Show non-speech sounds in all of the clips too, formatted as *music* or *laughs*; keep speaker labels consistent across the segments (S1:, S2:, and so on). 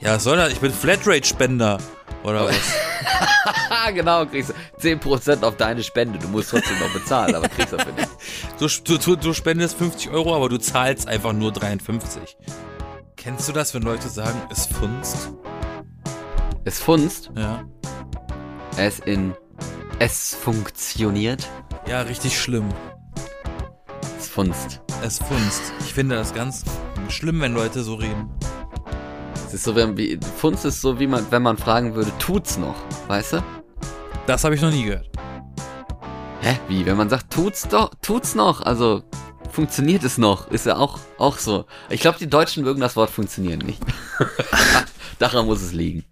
S1: Ja, was soll das? Ich bin Flatrate-Spender. Oder was? *laughs*
S2: genau, kriegst du 10% auf deine Spende. Du musst trotzdem noch bezahlen, aber kriegst dafür nicht.
S1: Du, du, du spendest 50 Euro, aber du zahlst einfach nur 53. Kennst du das, wenn Leute sagen, es funzt?
S2: Es funzt,
S1: Ja.
S2: es in es funktioniert,
S1: Ja, richtig schlimm.
S2: es funzt.
S1: Es funzt. Ich finde das ganz schlimm, wenn Leute so reden.
S2: Es ist so, wenn, wie, Funst ist so, wie man, wenn man fragen würde, tut's noch, weißt du?
S1: Das habe ich noch nie gehört.
S2: Hä? Wie? Wenn man sagt, tut's doch, tut's noch, also funktioniert es noch, ist ja auch, auch so. Ich glaube, die Deutschen mögen das Wort funktionieren nicht. *laughs* Daran muss es liegen.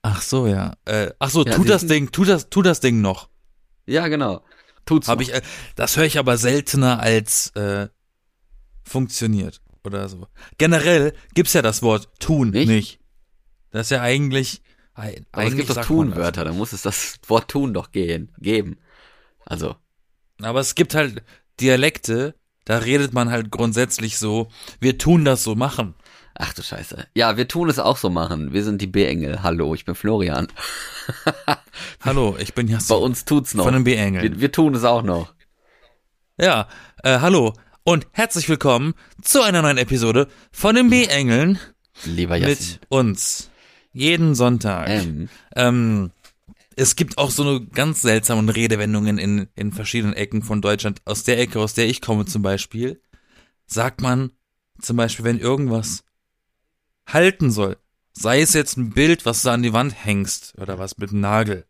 S1: Ach so, ja. Äh, ach so,
S2: Ja,
S1: tu das Ding, tu das, tu das Ding noch.
S2: Ja, genau. Tut's
S1: Hab
S2: noch.
S1: ich, äh, das höre ich aber seltener als äh, funktioniert oder so. Generell gibt's ja das Wort tun
S2: Nicht?
S1: nicht. Das ist ja eigentlich. ein-
S2: Aber es
S1: eigentlich
S2: gibt doch. Tunwörter, da muss es das Wort tun doch gehen, geben. Also,
S1: Aber es gibt halt Dialekte, da redet man halt grundsätzlich so, wir tun das so machen.
S2: ach du Scheiße. Ja, wir tun es auch so machen. Wir sind die B-Engel. Hallo, ich bin Florian. *laughs*
S1: Hallo, ich bin
S2: Bei
S1: Jasmin
S2: uns tut's noch.
S1: von den B-Engeln.
S2: Wir, wir tun es auch noch.
S1: Ja, äh, hallo und herzlich willkommen zu einer neuen Episode von den B-Engeln
S2: Lieber Jasmin.
S1: mit uns. Jeden Sonntag.
S2: Ähm,
S1: Ähm, es gibt auch so eine ganz seltsamen Redewendungen in, in verschiedenen Ecken von Deutschland. Aus der Ecke, aus der ich komme zum Beispiel, sagt man zum Beispiel, wenn irgendwas halten soll, sei es jetzt ein Bild, was du an die Wand hängst oder was mit einem Nagel,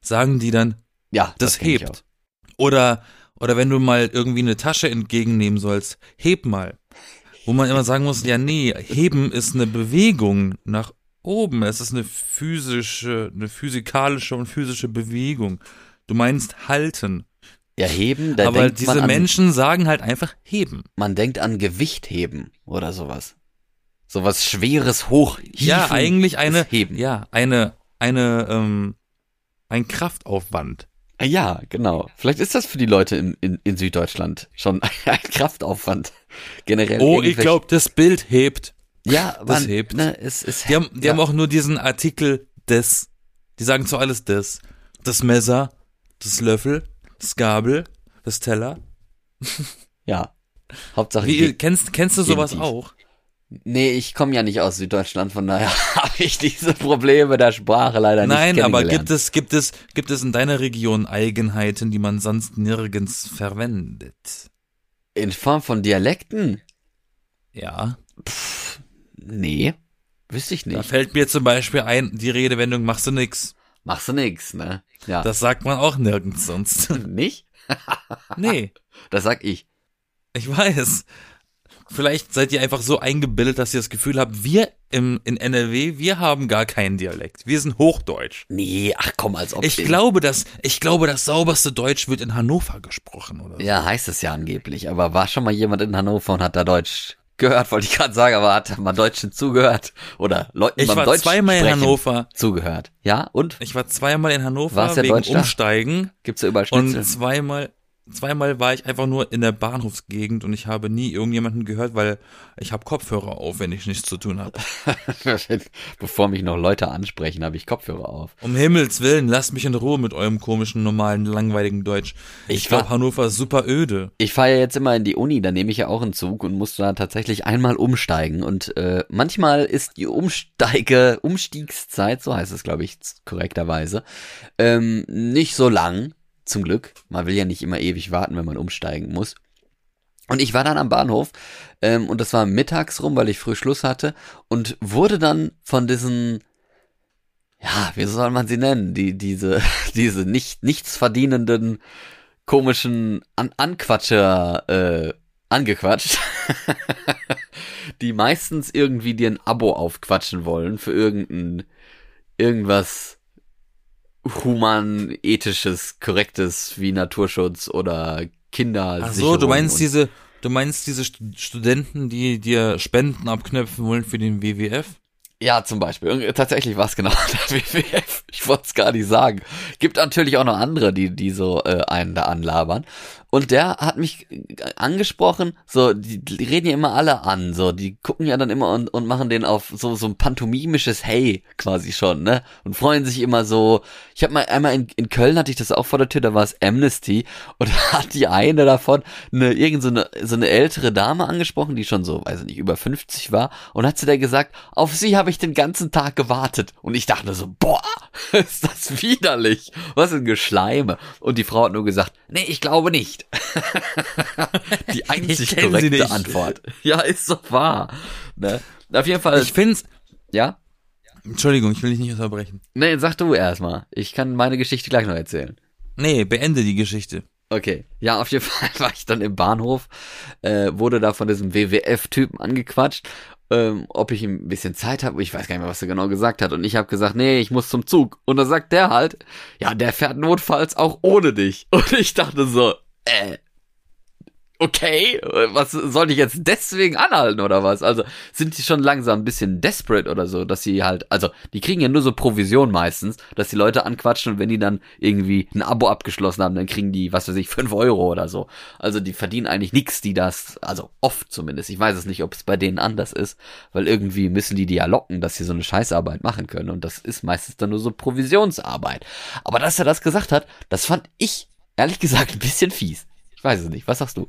S1: sagen die dann,
S2: ja,
S1: das,
S2: ich
S1: hebt. Oder, oder wenn du mal irgendwie eine Tasche entgegennehmen sollst, heb mal. Wo man immer sagen muss, ja nee, heben ist eine Bewegung nach oben. Es ist eine physische, eine physikalische und physische Bewegung. Du meinst halten.
S2: Ja, heben, da
S1: Aber
S2: denkt
S1: diese
S2: an,
S1: Menschen sagen halt einfach heben.
S2: man denkt an Gewicht heben oder sowas. Sowas schweres hochhieven.
S1: Ja, eigentlich eine,
S2: heben.
S1: ja, eine, eine, ähm, ein Kraftaufwand.
S2: Ja, genau. Vielleicht ist das für die Leute in, in, in Süddeutschland schon *laughs* ein Kraftaufwand. Generell.
S1: Oh, ich glaube, das Bild hebt.
S2: ja,
S1: das
S2: man,
S1: hebt.
S2: Ne, es, es,
S1: Die haben, die
S2: ja,
S1: haben auch nur diesen Artikel des. Die sagen zu alles des. Das Messer, das Löffel, das Gabel, das Teller.
S2: Ja. Hauptsache.
S1: Wie, kennst, kennst du sowas auch?
S2: Nee, ich komme ja nicht aus Süddeutschland, von daher *laughs* habe ich diese Probleme der Sprache leider nicht
S1: Nein, aber gibt es, gibt es, gibt es in deiner Region Eigenheiten, die man sonst nirgends verwendet?
S2: In Form von Dialekten?
S1: Ja.
S2: Nee. Wüsste ich
S1: Da
S2: nicht.
S1: fällt mir zum Beispiel ein, die Redewendung machst du nix.
S2: Machst du nix, ne? Ja.
S1: Das sagt man auch nirgends sonst. *laughs*
S2: nicht?
S1: nee,
S2: Das sag ich.
S1: ich weiß. Vielleicht seid ihr einfach so eingebildet, dass ihr das Gefühl habt, wir im, in NRW, wir haben gar keinen Dialekt. Wir sind Hochdeutsch.
S2: Nee, ach komm, als ob
S1: Ich glaube, dass, ich glaube, das sauberste Deutsch wird in Hannover gesprochen, oder? so.
S2: Ja, heißt es ja angeblich. Aber war schon mal jemand in Hannover und hat da Deutsch gehört, wollte ich gerade sagen, aber hat mal Deutschen zugehört. Oder Leuten
S1: Ich
S2: beim
S1: war
S2: Deutsch
S1: zweimal in Hannover.
S2: zugehört. Ja, und?
S1: Ich war zweimal in Hannover
S2: ja
S1: wegen
S2: Deutsch da?
S1: Umsteigen
S2: Gibt's da überall Schnitzel?
S1: und zweimal, zweimal war ich einfach nur in der Bahnhofsgegend und ich habe nie irgendjemanden gehört, weil ich habe Kopfhörer auf, wenn ich nichts zu tun habe. *laughs*
S2: Bevor mich noch Leute ansprechen, habe ich Kopfhörer auf.
S1: Um Himmels Willen, lasst mich in Ruhe mit eurem komischen, normalen, langweiligen Deutsch. Ich,
S2: Ich
S1: glaube, Hannover ist super öde.
S2: Ich fahre ja jetzt immer in die Uni, da nehme ich ja auch einen Zug und muss da tatsächlich einmal umsteigen. Und äh, manchmal ist die Umsteige, Umstiegszeit, so heißt es, glaube ich, korrekterweise, ähm, nicht so lang, zum Glück. Man will ja nicht immer ewig warten, wenn man umsteigen muss. Und ich war dann am Bahnhof ähm, und das war mittags rum, weil ich früh Schluss hatte und wurde dann von diesen, ja, wie soll man sie nennen, die diese *laughs* diese nicht nichts verdienenden komischen An Anquatscher äh, angequatscht, *laughs* die meistens irgendwie dir ein Abo aufquatschen wollen für irgendein irgendwas human-ethisches, korrektes wie Naturschutz oder Kinder.
S1: Ach so, du meinst diese, du meinst diese Stu- Studenten, die dir Spenden abknöpfen wollen für den WWF?
S2: Ja, zum Beispiel. Tatsächlich war es genau *laughs* der WWF. Ich wollte es gar nicht sagen. Gibt natürlich auch noch andere, die, die so äh, einen da anlabern. Und der hat mich angesprochen, so, die, die reden ja immer alle an, so, die gucken ja dann immer und, und machen den auf so, so ein pantomimisches Hey quasi schon, ne? Und freuen sich immer so. Ich habe mal einmal in, in Köln hatte ich das auch vor der Tür, da war es Amnesty und *laughs* da hat die eine davon eine, irgend so eine, so eine ältere Dame angesprochen, die schon so, weiß ich nicht, über 50 war und hat sie da gesagt, auf sie habe ich den ganzen Tag gewartet. Und ich dachte so, boah, *laughs* ist das widerlich. Was ein Geschleime. Und die Frau hat nur gesagt, nee, ich glaube nicht. *laughs* die einzig korrekte Antwort. Ja, ist doch wahr. Ne? Auf jeden Fall.
S1: Ich find's.
S2: Ja?
S1: Entschuldigung, ich will dich nicht unterbrechen.
S2: Nee, sag du erstmal. Ich kann meine Geschichte gleich noch erzählen.
S1: Nee, beende die Geschichte.
S2: Okay, ja, auf jeden *laughs* Fall war ich dann im Bahnhof, äh, wurde da von diesem WWF-Typen angequatscht, ähm, ob ich ein bisschen Zeit habe. Ich weiß gar nicht mehr, was er genau gesagt hat. Und ich habe gesagt, nee, ich muss zum Zug. Und dann sagt der halt, ja, der fährt notfalls auch ohne dich. *laughs* Und ich dachte so, äh, okay, was soll ich jetzt deswegen anhalten oder was? Also sind die schon langsam ein bisschen desperate oder so, dass sie halt, also die kriegen ja nur so Provision meistens, dass die Leute anquatschen und wenn die dann irgendwie ein Abo abgeschlossen haben, dann kriegen die, was weiß ich, *laughs* fünf Euro oder so. Also die verdienen eigentlich nichts, die das, also oft zumindest. Ich weiß es nicht, ob es bei denen anders ist, weil irgendwie müssen die die ja locken, dass sie so eine Scheißarbeit machen können und das ist meistens dann nur so Provisionsarbeit. Aber dass er das gesagt hat, das fand ich ehrlich gesagt ein bisschen fies. Ich weiß es nicht. Was sagst du?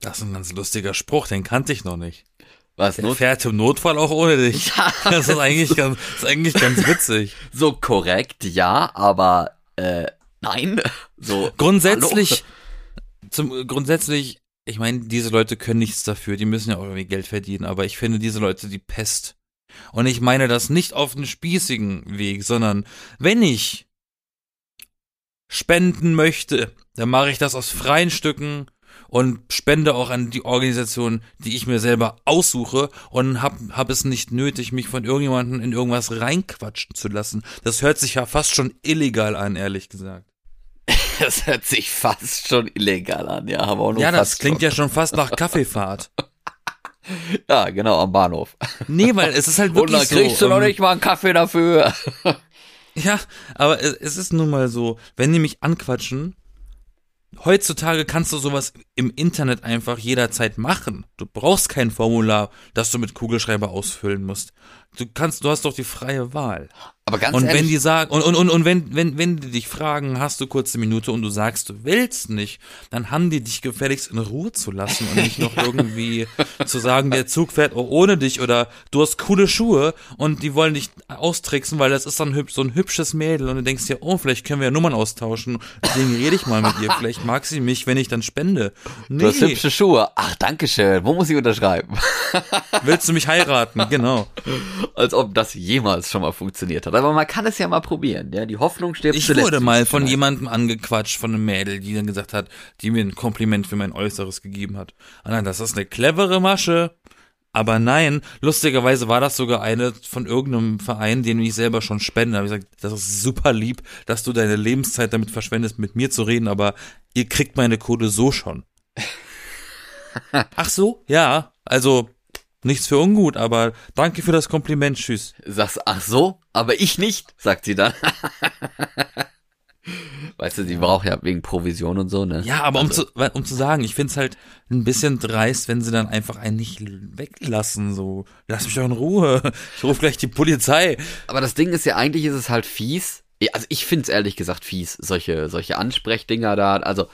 S1: Das ist ein ganz lustiger Spruch, den kannte ich noch nicht.
S2: Was?
S1: Der fährt im Notfall auch ohne dich.
S2: Ja, *laughs*
S1: Das ist eigentlich ganz, ist eigentlich ganz witzig.
S2: so korrekt, ja, aber äh, nein. So
S1: Grundsätzlich, zum, grundsätzlich, ich meine, diese Leute können nichts dafür, die müssen ja auch irgendwie Geld verdienen, aber ich finde diese Leute die Pest. Und ich meine das nicht auf einen spießigen Weg, sondern wenn ich spenden möchte, dann mache ich das aus freien Stücken und spende auch an die Organisation, die ich mir selber aussuche und hab, hab es nicht nötig, mich von irgendjemandem in irgendwas reinquatschen zu lassen. Das hört sich ja fast schon illegal an, ehrlich gesagt. *laughs*
S2: Das hört sich fast schon illegal an, ja, aber auch nur
S1: Ja, das klingt
S2: schon.
S1: ja schon fast nach Kaffeefahrt. *laughs*
S2: Ja, genau, am Bahnhof.
S1: Nee, weil es ist halt
S2: Und
S1: wirklich
S2: dann kriegst
S1: so.
S2: du noch
S1: ähm,
S2: nicht mal einen Kaffee dafür.
S1: Ja, aber es, ist nun mal so, wenn die mich anquatschen, heutzutage kannst du sowas im Internet einfach jederzeit machen. Du brauchst kein Formular, das du mit Kugelschreiber ausfüllen musst. Du kannst, du hast doch die freie Wahl.
S2: Aber ganz
S1: und
S2: ehrlich,
S1: wenn die sagen, und, und, und, und wenn, wenn, wenn die dich fragen, hast du kurz eine Minute und du sagst, du willst nicht, dann haben die dich gefälligst in Ruhe zu lassen und nicht noch *laughs* irgendwie zu sagen, der Zug fährt auch ohne dich oder du hast coole Schuhe und die wollen dich austricksen, weil das ist dann so ein hübsches Mädel und du denkst dir, oh, vielleicht können wir ja Nummern austauschen, deswegen rede ich mal mit ihr, vielleicht mag sie mich, wenn ich dann spende. Nee,
S2: du hast hübsche Schuhe. Ach, danke schön. Wo muss ich unterschreiben?
S1: willst du mich heiraten? Genau. *laughs*
S2: Als ob das jemals schon mal funktioniert hat. Aber man kann es ja mal probieren. Ja, die Hoffnung stirbt
S1: Ich
S2: zuletzt.
S1: wurde mal von jemandem angequatscht, von einem Mädel, die dann gesagt hat, die mir ein Kompliment für mein Äußeres gegeben hat. Ah nein, das ist eine clevere Masche. Aber nein, lustigerweise war das sogar eine von irgendeinem Verein, den ich selber schon spende. Da habe ich gesagt, das ist super lieb, dass du deine Lebenszeit damit verschwendest, mit mir zu reden, aber ihr kriegt meine Kohle so schon. *laughs* Ach so? Ja, also nichts für ungut, aber danke für das Kompliment, tschüss.
S2: Sagst, ach so, aber ich nicht, sagt sie dann. *laughs* weißt du, sie braucht ja wegen Provision und so, ne?
S1: Ja, aber um,
S2: Also-
S1: zu, weil- um zu sagen, ich find's halt ein bisschen dreist, wenn sie dann einfach einen nicht weglassen, so. Lass mich doch in Ruhe. Ich rufe gleich die Polizei.
S2: Aber das Ding ist ja, eigentlich ist es halt fies. Also ich find's ehrlich gesagt fies, solche, solche Ansprechdinger da. Also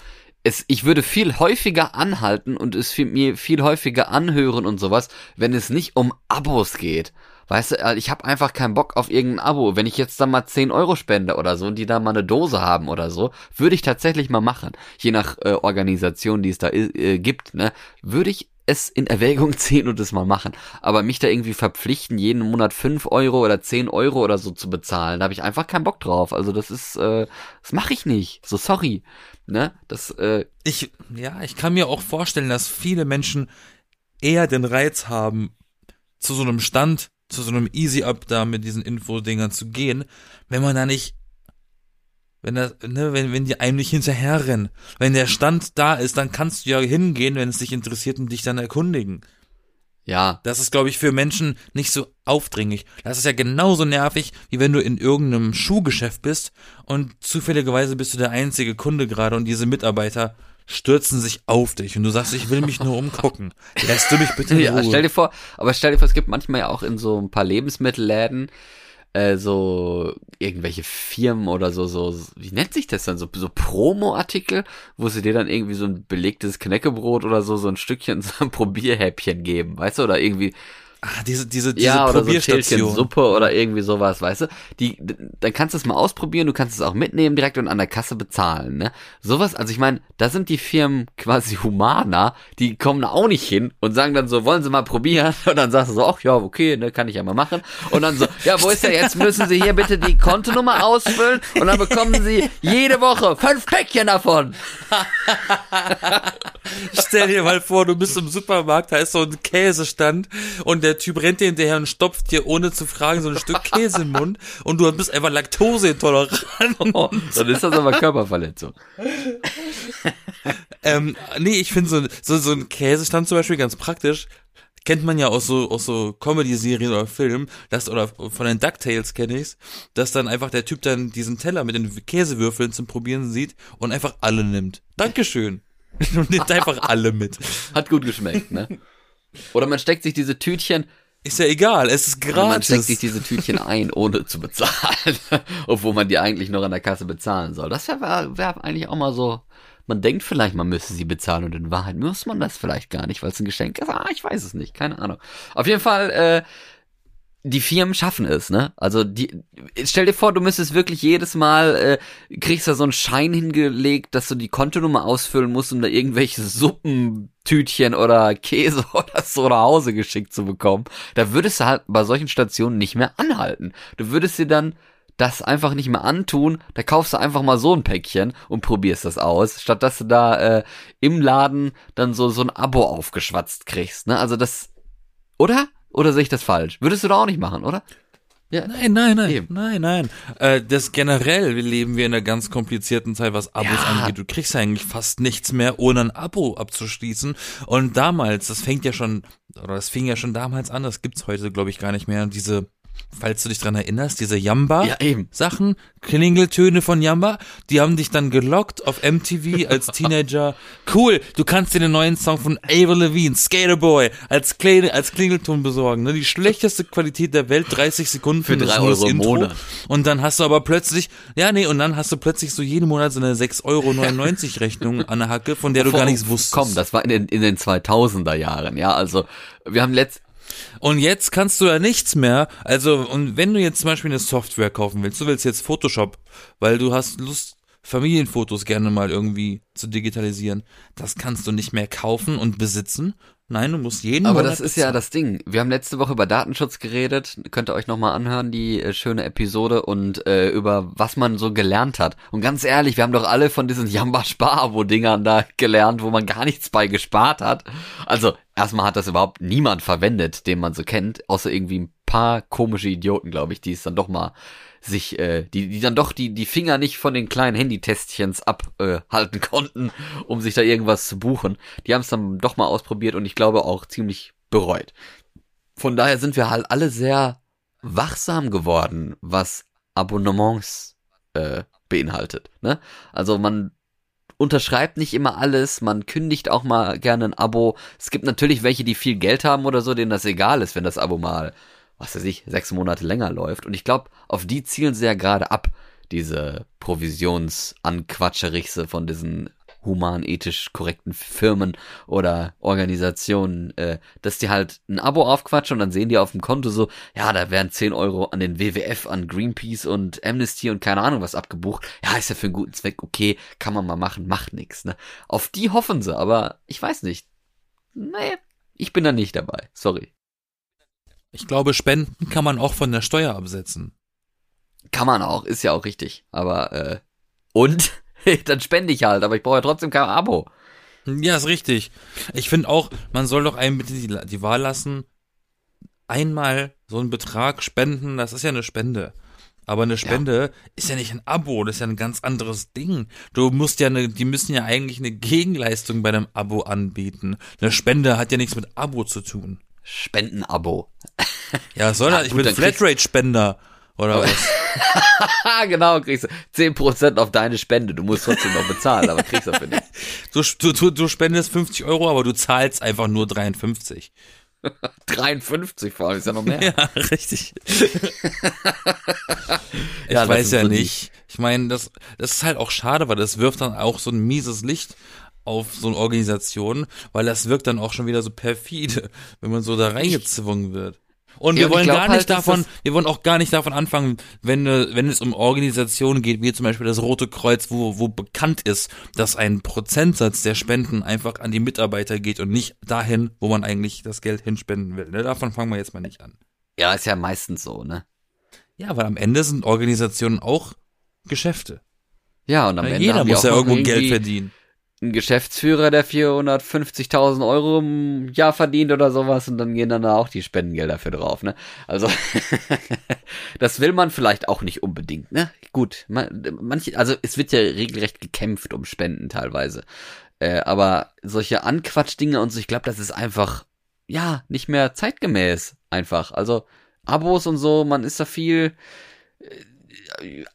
S2: es, ich würde viel häufiger anhalten und es viel, mir viel häufiger anhören und sowas, wenn es nicht um Abos geht. Weißt du, äh, ich habe einfach keinen Bock auf irgendein Abo. Wenn ich jetzt da mal 10 Euro spende oder so und die da mal eine Dose haben oder so, würde ich tatsächlich mal machen. Je nach äh, Organisation, die es da äh, gibt, ne, würde ich es in Erwägung *laughs* ziehen und es mal machen. Aber mich da irgendwie verpflichten, jeden Monat 5 Euro oder 10 Euro oder so zu bezahlen, da habe ich einfach keinen Bock drauf. Also das ist, äh, das mache ich nicht. So sorry. Ne? Das, äh,
S1: Ich, ja, ich kann mir auch vorstellen, dass viele Menschen eher den Reiz haben, zu so einem Stand, zu so einem Easy-Up da mit diesen Infodingern zu gehen, wenn man da nicht, wenn das, ne, wenn, wenn die einem nicht hinterherrennen. Wenn der Stand da ist, dann kannst du ja hingehen, wenn es dich interessiert und dich dann erkundigen.
S2: Ja,
S1: Das ist, glaube ich, für Menschen nicht so aufdringlich. Das ist ja genauso nervig, wie wenn du in irgendeinem Schuhgeschäft bist und zufälligerweise bist du der einzige Kunde gerade und diese Mitarbeiter stürzen sich auf dich und du sagst, ich will mich nur umgucken. Lässt du mich bitte in *laughs*
S2: Ja,
S1: Ruhe?
S2: stell dir vor, aber stell dir vor, es gibt manchmal ja auch in so ein paar Lebensmittelläden äh, so irgendwelche Firmen oder so, so, wie nennt sich das dann, so, so Promo-Artikel, wo sie dir dann irgendwie so ein belegtes Knäckebrot oder so, so ein Stückchen, *laughs* so ein Probierhäppchen geben, weißt du, oder irgendwie
S1: ah, diese, diese, diese
S2: ja, oder so. Schälchen Suppe oder irgendwie sowas, weißt du? Die, dann kannst du es mal ausprobieren, du kannst es auch mitnehmen direkt und an der Kasse bezahlen, ne? Sowas, also ich meine, da sind die Firmen *laughs* quasi humaner, die kommen da auch nicht hin und sagen dann so, wollen sie mal probieren? *laughs* Und dann sagst du so, ach ja, okay, ne, kann ich ja mal machen. Und dann so, ja, wo ist der jetzt? Müssen Sie hier bitte die Kontonummer ausfüllen und dann bekommen Sie jede Woche fünf Päckchen davon. *laughs*
S1: Stell dir mal vor, du bist im Supermarkt, da ist so ein Käsestand und der Typ rennt dir hinterher und stopft dir ohne zu fragen so ein Stück *laughs* Käse im Mund und du bist einfach laktoseintolerant. *laughs*
S2: Oh, dann ist das aber Körperverletzung. *laughs*
S1: ähm, nee, ich finde so, so, so ein Käsestand zum Beispiel ganz praktisch. Kennt man ja aus so, aus so Comedy-Serien oder Filmen, das, oder von den DuckTales kenne ich's, dass dann einfach der Typ dann diesen Teller mit den Käsewürfeln zum Probieren sieht und einfach alle nimmt. Dankeschön. Und nimmt einfach alle mit.
S2: Hat gut geschmeckt, ne? Oder man steckt sich diese Tütchen,
S1: Ist ja egal, es ist
S2: Oder man steckt
S1: gratis.
S2: sich diese Tütchen ein, ohne zu bezahlen, *laughs* obwohl man die eigentlich noch an der Kasse bezahlen soll. Das wäre wär, wär eigentlich auch mal so. Man denkt vielleicht, man müsste sie bezahlen und in Wahrheit muss man das vielleicht gar nicht, weil es ein Geschenk ist. Ah, ich weiß es nicht, keine Ahnung. Auf jeden Fall, äh, die Firmen schaffen es, ne? Also die, stell dir vor, du müsstest wirklich jedes Mal, äh, kriegst da so einen Schein hingelegt, dass du die Kontonummer ausfüllen musst, um da irgendwelche Suppentütchen oder Käse *laughs* oder so nach Hause geschickt zu bekommen. Da würdest du halt bei solchen Stationen nicht mehr anhalten. Du würdest dir dann das einfach nicht mehr antun, da kaufst du einfach mal so ein Päckchen und probierst das aus, statt dass du da äh, im Laden dann so so ein Abo aufgeschwatzt kriegst, ne? Also das oder? Oder sehe ich das falsch? Würdest du da auch nicht machen, oder? Ja.
S1: Nein, nein, nein,
S2: Eben.
S1: nein, nein. Äh, das generell leben wir in einer ganz komplizierten Zeit, was Abos
S2: Ja.
S1: angeht. Du kriegst eigentlich fast nichts mehr, ohne ein Abo abzuschließen. Und damals, das fängt ja schon, oder das fing ja schon damals an, das gibt's heute, glaube ich, gar nicht mehr. Diese, falls du dich dran erinnerst, diese Yamba.
S2: Ja,
S1: Klingeltöne von Yamba, die haben dich dann gelockt auf MTV als Teenager. *laughs* Cool, du kannst dir den neuen Song von Avril Lavigne, Skater Boy, als, Kle als Klingelton besorgen. Ne? Die schlechteste Qualität der Welt, 30 Sekunden
S2: Für
S1: das
S2: drei
S1: ist nur das
S2: Euro im. Monat.
S1: Und dann hast du aber plötzlich, ja nee, und dann hast du plötzlich so jeden Monat so eine 6,99 Euro Rechnung an der Hacke, von der du gar nichts wusstest.
S2: Komm, das war in den, in den 2000er Jahren, ja, also wir haben letzt,
S1: Und jetzt kannst du ja nichts mehr. Also, und wenn du jetzt zum Beispiel eine Software kaufen willst, du willst jetzt Photoshop, weil du hast Lust, Familienfotos gerne mal irgendwie zu digitalisieren, das kannst du nicht mehr kaufen und besitzen. Nein, du musst jeden
S2: aber
S1: Monat
S2: das ist ja
S1: bezahlen.
S2: das Ding. Wir haben letzte Woche über Datenschutz geredet, könnt ihr euch nochmal anhören, die äh, schöne Episode und äh, über was man so gelernt hat. Und ganz ehrlich, wir haben doch alle von diesen Jamba-Spar-Abo-Dingern da gelernt, wo man gar nichts bei gespart hat. Also, erstmal hat das überhaupt niemand verwendet, den man so kennt, außer irgendwie ein paar komische Idioten, glaube ich, die es dann doch mal sich, äh, die, die dann doch die, die Finger nicht von den kleinen Handytestchens abhalten äh, *laughs* konnten, um sich da irgendwas zu buchen. Die haben es dann doch mal ausprobiert und ich glaube auch ziemlich bereut. Von daher sind wir halt alle sehr wachsam geworden, was Abonnements äh, beinhaltet. Ne? Also man unterschreibt nicht immer alles, man kündigt auch mal gerne ein Abo. Es gibt natürlich welche, die viel Geld haben oder so, denen das egal ist, wenn das Abo mal, was weiß ich, sechs Monate länger läuft. Und ich glaube, auf die zielen sie ja gerade ab, diese Provisionsanquatscherichse von diesen human, ethisch korrekten Firmen oder Organisationen, äh, dass die halt ein Abo aufquatschen und dann sehen die auf dem Konto so, ja, da werden 10 Euro an den WWF, an Greenpeace und Amnesty und keine Ahnung was abgebucht. Ja, ist ja für einen guten Zweck, okay, kann man mal machen, macht nix, ne? Auf die hoffen sie, aber ich weiß nicht. Nee, ich bin da nicht dabei, sorry.
S1: Ich glaube, Spenden kann man auch von der Steuer absetzen.
S2: Kann man auch, ist ja auch richtig, aber, äh, und? *laughs* dann spende ich halt, aber ich brauche ja trotzdem kein Abo.
S1: Ja, ist richtig. Ich finde auch, man soll doch einem bitte die, die Wahl lassen, einmal so einen Betrag spenden, das ist ja eine Spende. Aber eine Spende ist ja nicht ein Abo, das ist ja ein ganz anderes Ding. Du musst ja eine, die müssen ja eigentlich eine Gegenleistung bei einem Abo anbieten. Eine Spende hat ja nichts mit Abo zu tun.
S2: Spendenabo. *laughs*
S1: Ja, soll
S2: Ja?
S1: Ich bin Flatrate-Spender. Oder was? *laughs*
S2: genau, kriegst du 10% auf deine Spende. Du musst trotzdem noch bezahlen, aber kriegst dafür nicht. *laughs*
S1: Du, du, du, spendest 50 Euro, aber du zahlst einfach nur 53.
S2: 53 vor allem, ist ja noch mehr.
S1: Ja, richtig. ich
S2: Ja,
S1: weiß ja
S2: so
S1: nicht. Ich meine, das, das ist halt auch schade, weil das wirft dann auch so ein mieses Licht auf so eine Organisation, weil das wirkt dann auch schon wieder so perfide, *laughs* wenn man so da reingezwungen wird. Und
S2: Ja,
S1: wir wollen gar
S2: halt,
S1: nicht
S2: dass
S1: davon, wir wollen auch gar nicht davon anfangen, wenn, äh, wenn es um Organisationen geht, wie zum Beispiel das Rote Kreuz, wo, wo bekannt ist, dass ein Prozentsatz der Spenden einfach an die Mitarbeiter geht und nicht dahin, wo man eigentlich das Geld hinspenden will. Ne? Davon fangen wir jetzt mal nicht an.
S2: Ja, ist ja meistens so, ne?
S1: Ja, weil am Ende sind Organisationen auch Geschäfte.
S2: Ja, und am
S1: Ja,
S2: Ende
S1: jeder muss ja irgendwo Geld verdienen.
S2: Ein Geschäftsführer, der 450.000 Euro im Jahr verdient oder sowas und dann gehen dann da auch die Spendengelder für drauf, ne? Also, *laughs* das will man vielleicht auch nicht unbedingt, ne? Gut, man, manche, also es wird ja regelrecht gekämpft um Spenden teilweise. Äh, aber solche Anquatschdinge und so, ich glaube, das ist einfach, ja, nicht mehr zeitgemäß, einfach. Also, Abos und so, man ist da viel äh,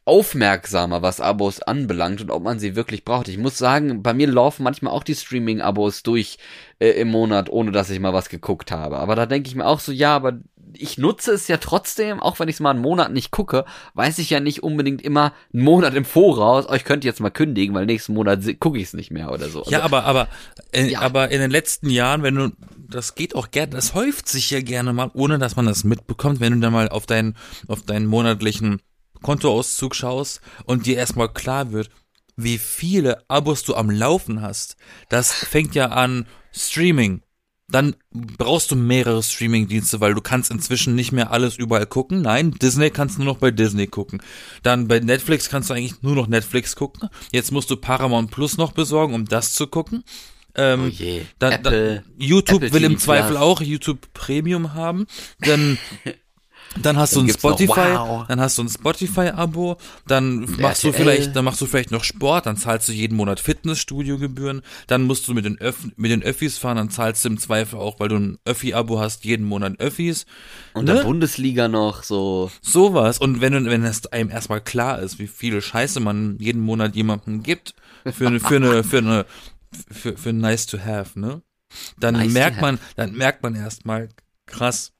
S2: aufmerksamer, was Abos anbelangt und ob man sie wirklich braucht. Ich muss sagen, bei mir laufen manchmal auch die Streaming-Abos durch äh, im Monat, ohne dass ich mal was geguckt habe. Aber da denke ich mir auch so, ja, aber ich nutze es ja trotzdem, auch wenn ich es mal einen Monat nicht gucke, weiß ich ja nicht unbedingt immer einen Monat im Voraus, oh, ich könnte jetzt mal kündigen, weil nächsten Monat gucke ich es nicht mehr oder so.
S1: Ja,
S2: Also,
S1: aber, aber, äh,
S2: Ja.
S1: aber in den letzten Jahren, wenn du, das geht auch gerne, das häuft sich ja gerne mal, ohne dass man das mitbekommt, wenn du dann mal auf deinen, auf deinen monatlichen Kontoauszug schaust und dir erstmal klar wird, wie viele Abos du am Laufen hast. Das fängt ja an Streaming. Dann brauchst du mehrere Streaming-Dienste, weil du kannst inzwischen nicht mehr alles überall gucken. Nein, Disney kannst du nur noch bei Disney gucken. Dann bei Netflix kannst du eigentlich nur noch Netflix gucken. Jetzt musst du Paramount Plus noch besorgen, um das zu gucken. Ähm,
S2: oh je,
S1: dann,
S2: Apple.
S1: dann, YouTube
S2: Apple
S1: will im
S2: TV
S1: Zweifel
S2: Plus.
S1: auch YouTube Premium haben. Dann, *laughs* dann hast du
S2: Dann
S1: ein
S2: gibt's noch
S1: Spotify,
S2: Wow.
S1: dann hast du ein Spotify-Abo, dann machst du vielleicht, dann machst du vielleicht noch Sport, dann zahlst du jeden Monat Fitnessstudio-Gebühren, dann musst du mit den, Öff mit den Öffis fahren, dann zahlst du im Zweifel auch, weil du ein Öffi-Abo hast, jeden Monat Öffis.
S2: Und
S1: ne?
S2: der Bundesliga noch so.
S1: Sowas. Und wenn, du- wenn es einem erstmal klar ist, wie viel Scheiße man jeden Monat jemandem gibt, für eine, für eine, für eine, für, für nice to have, ne? Dann
S2: Nice
S1: merkt man, dann merkt man erstmal, krass.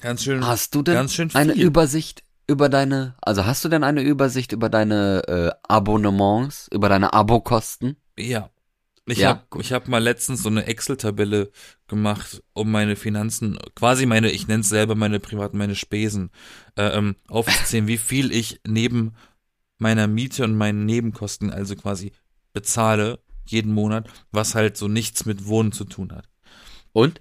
S1: Ganz schön.
S2: Hast du denn eine. Übersicht über deine, also hast du denn eine Übersicht über deine äh, Abonnements, über deine Abokosten?
S1: Ja. Ich
S2: Ja,
S1: hab, ich hab mal letztens so eine Excel-Tabelle gemacht, um meine Finanzen, quasi meine, ich nenne es selber meine privaten, meine Spesen, äh, ähm, aufzuzählen, wie viel ich neben meiner Miete und meinen Nebenkosten also quasi bezahle jeden Monat, was halt so nichts mit Wohnen zu tun hat.
S2: Und?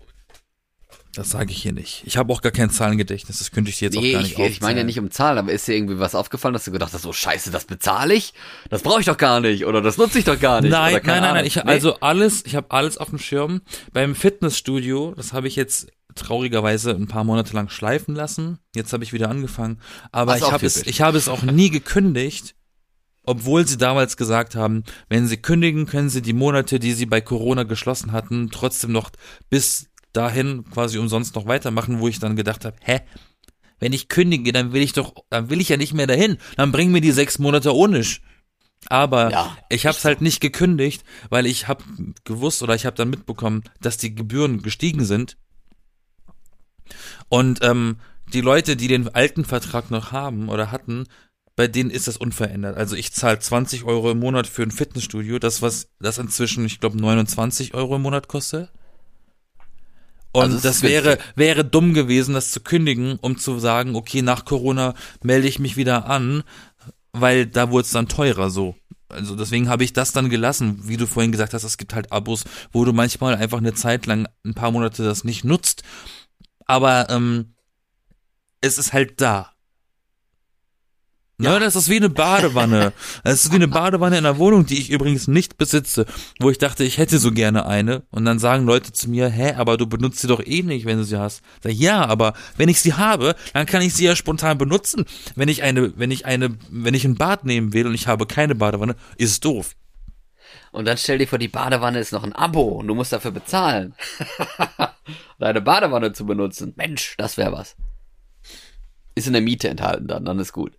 S1: Das sage ich hier nicht. Ich habe auch gar kein Zahlengedächtnis, das könnte ich dir jetzt
S2: nee,
S1: auch gar nicht
S2: ich, ich meine ja
S1: aufzählen.
S2: nicht um Zahlen, aber ist dir irgendwie was aufgefallen, dass du gedacht hast, so scheiße, das bezahle ich? Das brauche ich doch gar nicht oder das nutze ich doch gar nicht.
S1: Nein, nein, nein, nein. Ich,
S2: Nee?
S1: Also alles, ich habe alles auf dem Schirm. Beim Fitnessstudio, das habe ich jetzt traurigerweise ein paar Monate lang schleifen lassen. Jetzt habe ich wieder angefangen. Aber ich habe es, ich habe es auch nie gekündigt, obwohl sie damals gesagt haben, wenn sie kündigen, können sie die Monate, die sie bei Corona geschlossen hatten, trotzdem noch bis dahin quasi umsonst noch weitermachen, wo ich dann gedacht habe, hä? Wenn ich kündige, dann will ich doch, dann will ich ja nicht mehr dahin. Dann bringen mir die sechs Monate ohne. Aber
S2: Ja,
S1: ich habe es halt nicht gekündigt, weil ich habe gewusst oder ich habe dann mitbekommen, dass die Gebühren gestiegen sind. Und ähm, die Leute, die den alten Vertrag noch haben oder hatten, bei denen ist das unverändert. Also ich zahle 20 Euro im Monat für ein Fitnessstudio, das was das inzwischen, ich glaube, 29 Euro im Monat kostet. Und
S2: Also
S1: das wäre, wäre dumm gewesen, das zu kündigen, um zu sagen, okay, nach Corona melde ich mich wieder an, weil da wurde es dann teurer so. Also deswegen habe ich das dann gelassen, wie du vorhin gesagt hast, es gibt halt Abos, wo du manchmal einfach eine Zeit lang, ein paar Monate das nicht nutzt, aber ähm, es ist halt da. Ne, das ist wie eine Badewanne. *laughs* Das ist wie eine Badewanne in einer Wohnung, die ich übrigens nicht besitze, wo ich dachte, ich hätte so gerne eine. Und dann sagen Leute zu mir, hä, aber du benutzt sie doch eh nicht, wenn du sie hast. Sag, ich, ja, aber wenn ich sie habe, dann kann ich sie ja spontan benutzen. Wenn ich eine, wenn ich eine, wenn ich ein Bad nehmen will und ich habe keine Badewanne, ist es doof.
S2: Und dann stell dir vor, die Badewanne ist noch ein Abo und du musst dafür bezahlen. *laughs* Deine Badewanne zu benutzen. Mensch, das wäre was. ist in der Miete enthalten dann, dann ist gut.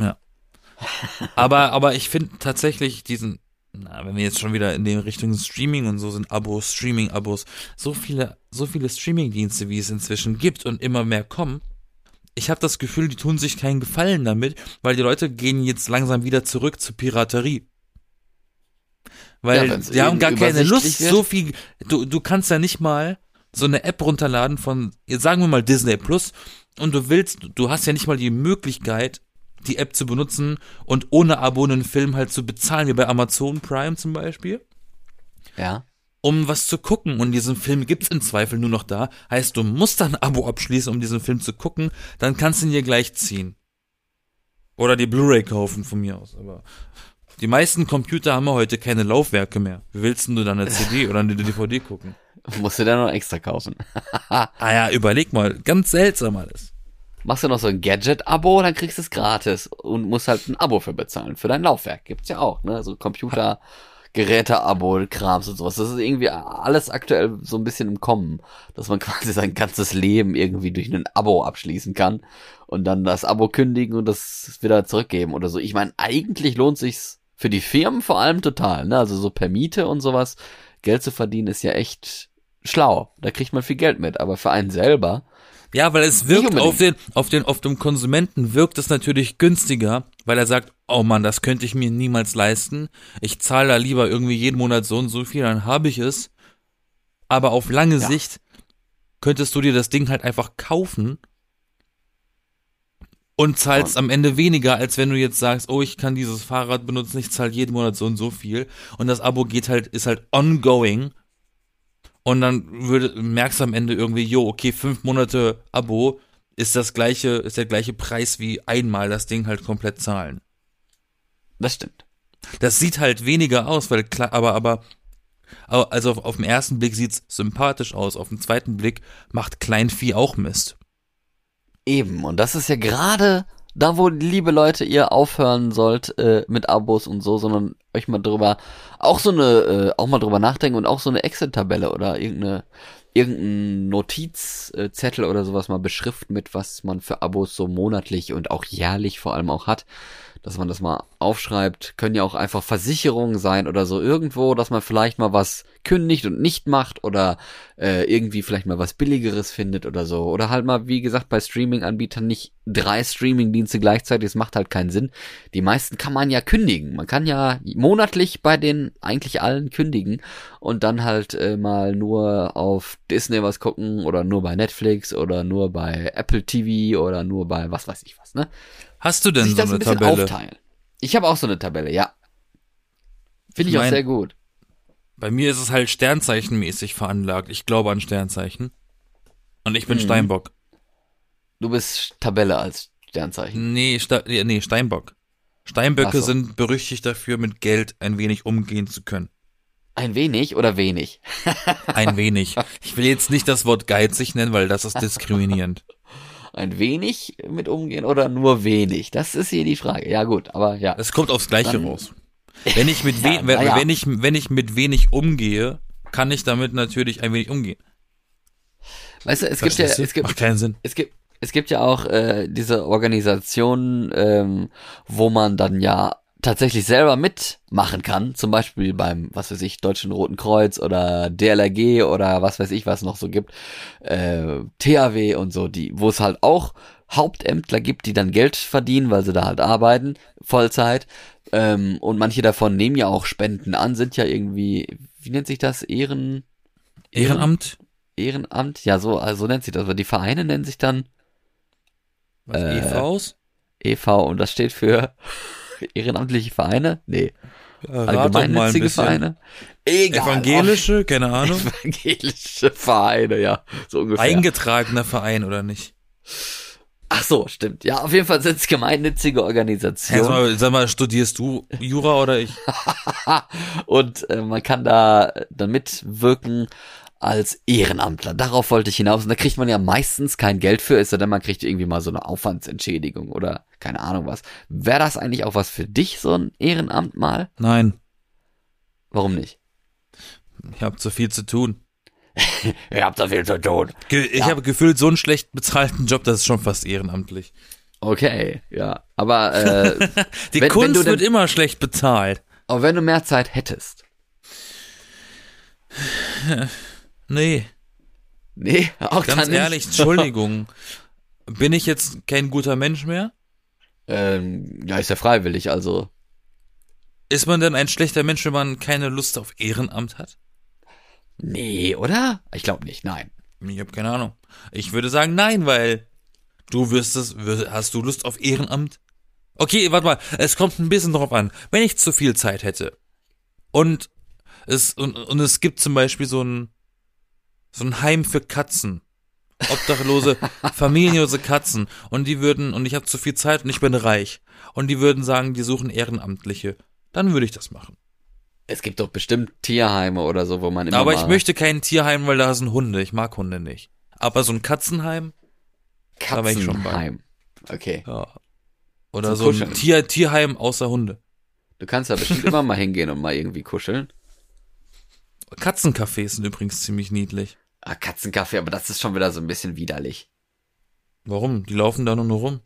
S1: Ja. Aber, aber ich finde tatsächlich diesen, na, wenn wir jetzt schon wieder in die Richtung Streaming und so sind, Abos, Streaming-Abos, so viele, so viele Streaming-Dienste, wie es inzwischen gibt und immer mehr kommen. Ich habe das Gefühl, die tun sich keinen Gefallen damit, weil die Leute gehen jetzt langsam wieder zurück zur Piraterie. Weil
S2: Ja,
S1: die haben gar keine Lust,
S2: wird.
S1: so viel, du, du kannst ja nicht mal so eine App runterladen von, jetzt sagen wir mal Disney Plus, und du willst, du hast ja nicht mal die Möglichkeit, die App zu benutzen und ohne Abo einen Film halt zu bezahlen, wie bei Amazon Prime zum Beispiel,
S2: Ja.
S1: um was zu gucken. Und diesen Film gibt's im Zweifel nur noch da. Heißt, du musst dann ein Abo abschließen, um diesen Film zu gucken, dann kannst du ihn dir gleich ziehen. Oder die Blu-ray kaufen von mir aus. Aber die meisten Computer haben ja heute keine Laufwerke mehr. Wie willst denn du dann eine *laughs* CD oder eine DVD gucken?
S2: Musst du dann noch extra kaufen.
S1: Ah ja, überleg mal, ganz seltsam alles.
S2: Machst du noch so ein Gadget-Abo, dann kriegst du es gratis und musst halt ein Abo für bezahlen. Für dein Laufwerk gibt's ja auch, ne? So Computer, Geräte-Abo, Krams und sowas. Das ist irgendwie alles aktuell so ein bisschen im Kommen, dass man *laughs* quasi sein ganzes Leben irgendwie durch ein Abo abschließen kann und dann das Abo kündigen und das wieder zurückgeben oder so. Ich meine, eigentlich lohnt sich's für die Firmen vor allem total, ne? Also so per Miete und sowas. Geld zu verdienen ist ja echt schlau. Da kriegt man viel Geld mit, aber für einen selber
S1: Ja, weil es wirkt auf den, auf den, auf dem Konsumenten wirkt es natürlich günstiger, weil er sagt, oh Mann, das könnte ich mir niemals leisten. Ich zahle da lieber irgendwie jeden Monat so und so viel, dann habe ich es. Aber auf lange
S2: Ja.
S1: Sicht könntest du dir das Ding halt einfach kaufen und zahlst am Ende weniger, als wenn du jetzt sagst, oh, ich kann dieses Fahrrad benutzen, ich zahle jeden Monat so und so viel. Und das Abo geht halt, ist halt ongoing. Und dann würde, merkst du am Ende irgendwie, jo, okay, fünf Monate Abo ist das gleiche, ist der gleiche Preis wie einmal das Ding halt komplett zahlen.
S2: Das stimmt.
S1: Das sieht halt weniger aus, weil klar, aber, aber, also auf, auf den ersten Blick sieht's sympathisch aus, auf den zweiten Blick macht Kleinvieh auch Mist.
S2: Eben, und das ist ja gerade da, wo liebe Leute ihr aufhören sollt äh, mit Abos und so, sondern euch mal drüber, auch so eine, äh, auch mal drüber nachdenken und auch so eine Excel-Tabelle oder irgendeine, irgendein Notizzettel oder sowas mal beschriften mit, was man für Abos so monatlich und auch jährlich vor allem auch hat, dass man das mal aufschreibt, können ja auch einfach Versicherungen sein oder so irgendwo, dass man vielleicht mal was kündigt und nicht macht oder äh, irgendwie vielleicht mal was billigeres findet oder so oder halt mal wie gesagt bei Streaming-Anbietern nicht drei Streaming-Dienste gleichzeitig, das macht halt keinen Sinn. Die meisten kann man ja kündigen, man kann ja monatlich bei den eigentlich allen kündigen und dann halt äh, mal nur auf Disney was gucken oder nur bei Netflix oder nur bei Apple TV oder nur bei was weiß ich was, ne?
S1: Hast du denn
S2: sich
S1: so
S2: das
S1: eine
S2: ein bisschen
S1: Tabelle?
S2: aufteilen. Ich habe auch so eine Tabelle, ja. Finde ich,
S1: Ich
S2: auch
S1: mein-
S2: sehr gut.
S1: Bei mir ist es halt sternzeichenmäßig veranlagt. Ich glaube an Sternzeichen. Und ich bin
S2: Mhm.
S1: Steinbock.
S2: Du bist Tabelle als Sternzeichen.
S1: Nee, Sta nee, Steinbock. Steinböcke
S2: so.
S1: sind berüchtigt dafür, mit Geld ein wenig umgehen zu können.
S2: Ein wenig oder wenig? *laughs*
S1: Ein wenig. Ich will jetzt nicht das Wort geizig nennen, weil das ist diskriminierend.
S2: Ein wenig mit umgehen oder nur wenig? Das ist hier die Frage. Ja gut, aber ja.
S1: Es kommt aufs Gleiche
S2: Dann-
S1: raus. Wenn ich mit *laughs* we
S2: Ja,
S1: wenn,
S2: ja.
S1: wenn ich wenn ich mit wenig umgehe, kann ich damit natürlich ein wenig umgehen.
S2: Weißt du, es gibt ja,
S1: du?
S2: es gibt,
S1: Macht keinen Sinn.
S2: es gibt, es gibt ja auch äh, diese Organisationen, ähm, wo man dann ja tatsächlich selber mitmachen kann, zum Beispiel beim, was weiß ich, Deutschen Roten Kreuz oder DLRG oder was weiß ich, was noch so gibt, äh, THW und so, die, wo es halt auch Hauptämtler gibt, die dann Geld verdienen, weil sie da halt arbeiten, Vollzeit. Ähm, und manche davon nehmen ja auch Spenden an, sind ja irgendwie, wie nennt sich das? Ehren,
S1: Ehrenamt?
S2: Ehrenamt? Ja, so, also so nennt sich das. Aber die Vereine nennen sich dann
S1: Was,
S2: Äh,
S1: EVs?
S2: e.V. und das steht für *laughs* ehrenamtliche Vereine? Nee,
S1: ein
S2: allgemeinnützige. Vereine. Egal.
S1: Evangelische? Keine Ahnung. *laughs*
S2: Evangelische Vereine, ja, so ungefähr.
S1: Eingetragener Verein oder nicht?
S2: Ach so, stimmt. Ja, auf jeden Fall sind es gemeinnützige Organisationen.
S1: Erstmal, sag mal, studierst du Jura oder ich? *laughs*
S2: und äh, man kann da dann mitwirken als Ehrenamtler. Darauf wollte ich hinaus. Und da kriegt man ja meistens kein Geld für, ist denn man kriegt irgendwie mal so eine Aufwandsentschädigung oder keine Ahnung was. Wäre das eigentlich auch was für dich, so ein Ehrenamt mal?
S1: Nein,
S2: Warum nicht?
S1: ich habe zu viel zu tun. *laughs*
S2: Ihr habt so viel zu tun.
S1: Ich
S2: Ja.
S1: habe gefühlt so einen schlecht bezahlten Job, das ist schon fast ehrenamtlich.
S2: Okay, ja. Aber, äh, *laughs*
S1: Die
S2: Wenn- wenn
S1: Kunst
S2: du denn-
S1: wird immer schlecht bezahlt.
S2: aber wenn du mehr Zeit hättest. *laughs*
S1: Nee,
S2: Nee, auch
S1: ganz
S2: dann nicht.
S1: ehrlich, Entschuldigung. Bin ich jetzt kein guter Mensch mehr?
S2: ähm, ja, ist ja freiwillig, also.
S1: Ist man denn ein schlechter Mensch, wenn man keine Lust auf Ehrenamt hat?
S2: Nee, oder? Ich glaube nicht, nein.
S1: Ich habe keine Ahnung. Ich würde sagen nein, weil du wirst es, hast du Lust auf Ehrenamt? Okay, warte mal, es kommt ein bisschen drauf an. Wenn ich zu viel Zeit hätte und es, und, und es gibt zum Beispiel so ein, so ein Heim für Katzen. Obdachlose, *laughs* familienlose Katzen. Und die würden, und ich habe zu viel Zeit und ich bin reich. Und die würden sagen, die suchen Ehrenamtliche. Dann würde ich das machen.
S2: Es gibt doch bestimmt Tierheime oder so, wo man immer
S1: Aber ich möchte kein Tierheim, weil da sind Hunde. Ich mag Hunde nicht. Aber so ein Katzenheim, da wär ich schon bei.
S2: Katzenheim. Okay.
S1: ja. Oder so ein
S2: Kuscheln.
S1: Tier, Tierheim außer Hunde.
S2: Du kannst da bestimmt immer mal hingehen und mal irgendwie kuscheln.
S1: Katzencafés sind übrigens ziemlich niedlich.
S2: Ah, Katzenkaffee, aber das ist schon wieder so ein bisschen widerlich.
S1: Warum? Die laufen da nur, nur rum.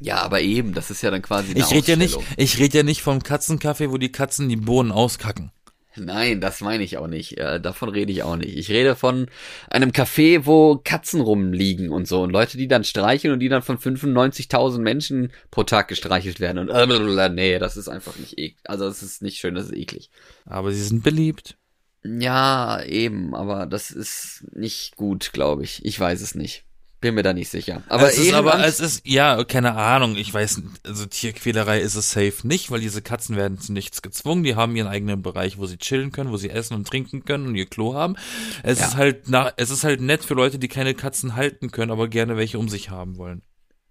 S2: Ja, aber eben, das ist ja dann quasi eine
S1: Ich rede ja nicht, ich rede ja nicht vom Katzencafé, wo die Katzen die Bohnen auskacken.
S2: Nein, das meine ich auch nicht. Äh, davon rede ich auch nicht. Ich rede von einem Café, wo Katzen rumliegen und so und Leute, die dann streicheln und die dann von 95.000 Menschen pro Tag gestreichelt werden und äh, nee, das ist einfach nicht eklig. Also das ist nicht schön, das ist eklig.
S1: Aber sie sind beliebt.
S2: Ja, eben, aber das ist nicht gut, glaube ich. Ich weiß es nicht. Bin mir da nicht sicher. Aber
S1: es ist aber, es ist, ja, keine Ahnung, ich weiß, also Tierquälerei ist es safe nicht, weil diese Katzen werden zu nichts gezwungen, die haben ihren eigenen Bereich, wo sie chillen können, wo sie essen und trinken können und ihr Klo haben. Es
S2: Ja.
S1: ist halt, na, es ist halt nett für Leute, die keine Katzen halten können, aber gerne welche um sich haben wollen.